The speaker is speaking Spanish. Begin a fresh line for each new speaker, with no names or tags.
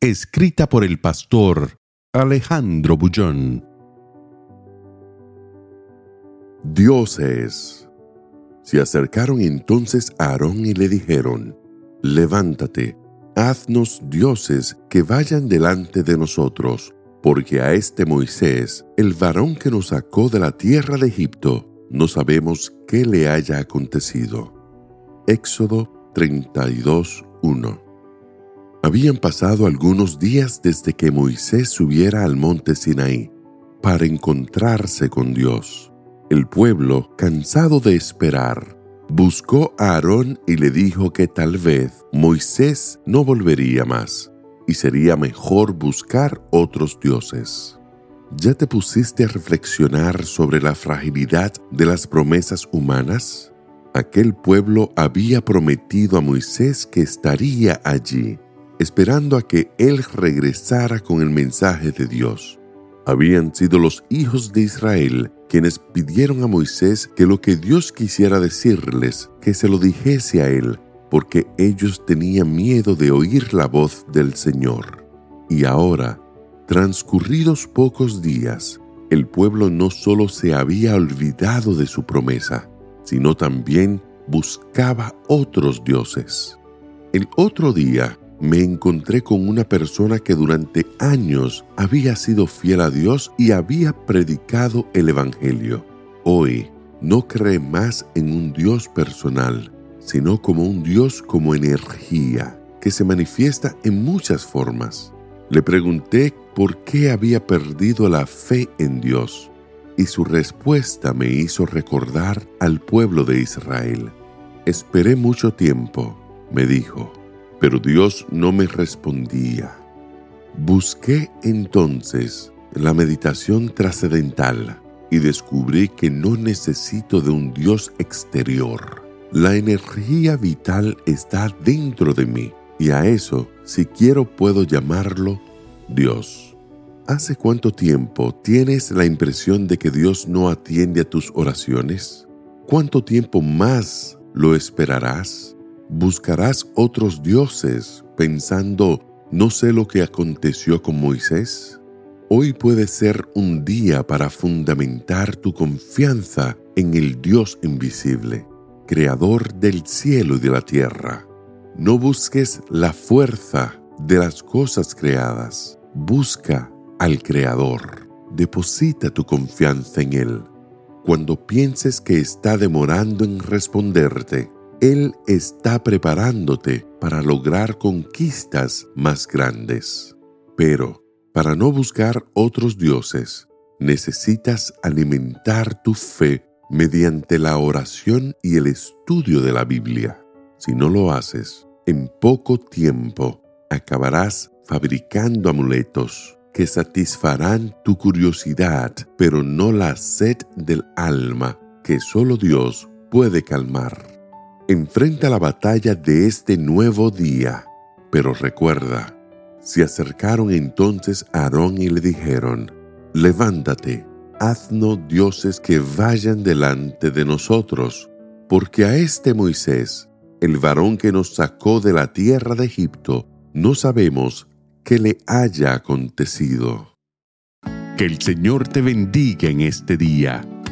Escrita por el pastor Alejandro Bullón. Dioses. Se acercaron entonces a Aarón y le dijeron, Levántate, haznos dioses que vayan delante de nosotros, porque a este Moisés, el varón que nos sacó de la tierra de Egipto, no sabemos qué le haya acontecido. Éxodo 32.1 Habían pasado algunos días desde que Moisés subiera al monte Sinaí para encontrarse con Dios. El pueblo, cansado de esperar, buscó a Aarón y le dijo que tal vez Moisés no volvería más y sería mejor buscar otros dioses. ¿Ya te pusiste a reflexionar sobre la fragilidad de las promesas humanas? Aquel pueblo había prometido a Moisés que estaría allí, esperando a que él regresara con el mensaje de Dios. Habían sido los hijos de Israel quienes pidieron a Moisés que lo que Dios quisiera decirles, que se lo dijese a él, porque ellos tenían miedo de oír la voz del Señor. Y ahora, transcurridos pocos días, el pueblo no solo se había olvidado de su promesa, sino también buscaba otros dioses. El otro día, me encontré con una persona que durante años había sido fiel a Dios y había predicado el Evangelio. Hoy no cree más en un Dios personal, sino como un Dios como energía, que se manifiesta en muchas formas. Le pregunté por qué había perdido la fe en Dios, y su respuesta me hizo recordar al pueblo de Israel. Esperé mucho tiempo, me dijo pero Dios no me respondía. Busqué entonces la meditación trascendental y descubrí que no necesito de un Dios exterior. La energía vital está dentro de mí y a eso, si quiero, puedo llamarlo Dios. ¿Hace cuánto tiempo tienes la impresión de que Dios no atiende a tus oraciones? ¿Cuánto tiempo más lo esperarás? ¿Buscarás otros dioses pensando, no sé lo que aconteció con Moisés? Hoy puede ser un día para fundamentar tu confianza en el Dios invisible, creador del cielo y de la tierra. No busques la fuerza de las cosas creadas, busca al Creador. Deposita tu confianza en Él. Cuando pienses que está demorando en responderte, él está preparándote para lograr conquistas más grandes. Pero para no buscar otros dioses, necesitas alimentar tu fe mediante la oración y el estudio de la Biblia. Si no lo haces, en poco tiempo acabarás fabricando amuletos que satisfarán tu curiosidad, pero no la sed del alma que solo Dios puede calmar enfrenta la batalla de este nuevo día. Pero recuerda, se acercaron entonces a Aarón y le dijeron, levántate, haznos dioses que vayan delante de nosotros, porque a este Moisés, el varón que nos sacó de la tierra de Egipto, no sabemos qué le haya acontecido. Que el Señor te bendiga en este día.